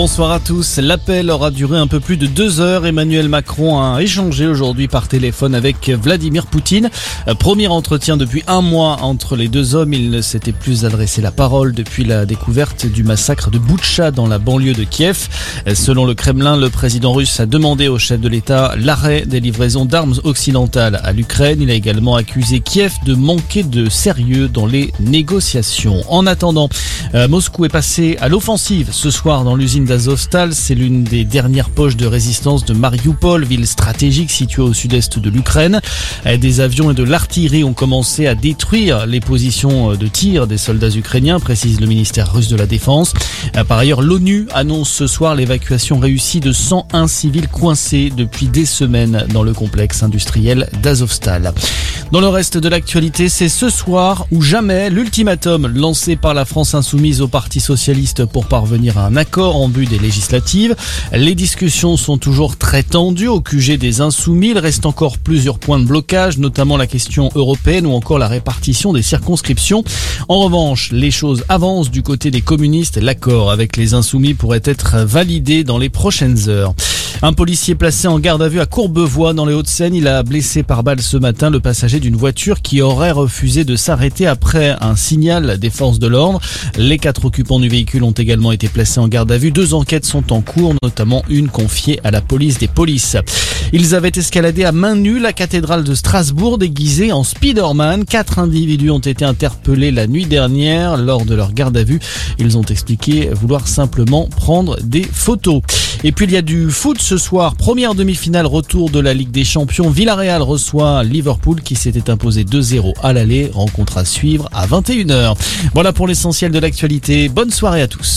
Bonsoir à tous. L'appel aura duré un peu plus de deux heures. Emmanuel Macron a échangé aujourd'hui par téléphone avec Vladimir Poutine. Premier entretien depuis un mois entre les deux hommes. Il ne s'était plus adressé la parole depuis la découverte du massacre de Boutcha dans la banlieue de Kiev. Selon le Kremlin, le président russe a demandé au chef de l'État l'arrêt des livraisons d'armes occidentales à l'Ukraine. Il a également accusé Kiev de manquer de sérieux dans les négociations. En attendant, euh, Moscou est passé à l'offensive ce soir dans l'usine d'Azovstal. C'est l'une des dernières poches de résistance de Mariupol, ville stratégique située au sud-est de l'Ukraine. Euh, des avions et de l'artillerie ont commencé à détruire les positions de tir des soldats ukrainiens, précise le ministère russe de la Défense. Euh, par ailleurs, l'ONU annonce ce soir l'évacuation réussie de 101 civils coincés depuis des semaines dans le complexe industriel d'Azovstal. Dans le reste de l'actualité, c'est ce soir ou jamais l'ultimatum lancé par la France insoumise au Parti socialiste pour parvenir à un accord en vue des législatives. Les discussions sont toujours très tendues au QG des insoumis. Il reste encore plusieurs points de blocage, notamment la question européenne ou encore la répartition des circonscriptions. En revanche, les choses avancent du côté des communistes. L'accord avec les insoumis pourrait être validé dans les prochaines heures. Un policier placé en garde à vue à Courbevoie dans les Hauts-de-Seine, il a blessé par balle ce matin le passager d'une voiture qui aurait refusé de s'arrêter après un signal des forces de l'ordre. Les quatre occupants du véhicule ont également été placés en garde à vue. Deux enquêtes sont en cours, notamment une confiée à la police des polices. Ils avaient escaladé à main nue la cathédrale de Strasbourg déguisés en Spider-Man. Quatre individus ont été interpellés la nuit dernière lors de leur garde à vue. Ils ont expliqué vouloir simplement prendre des photos. Et puis il y a du foot ce soir. Première demi-finale retour de la Ligue des Champions. Villarreal reçoit Liverpool qui s'était imposé 2-0 à l'aller. Rencontre à suivre à 21h. Voilà pour l'essentiel de l'actualité. Bonne soirée à tous.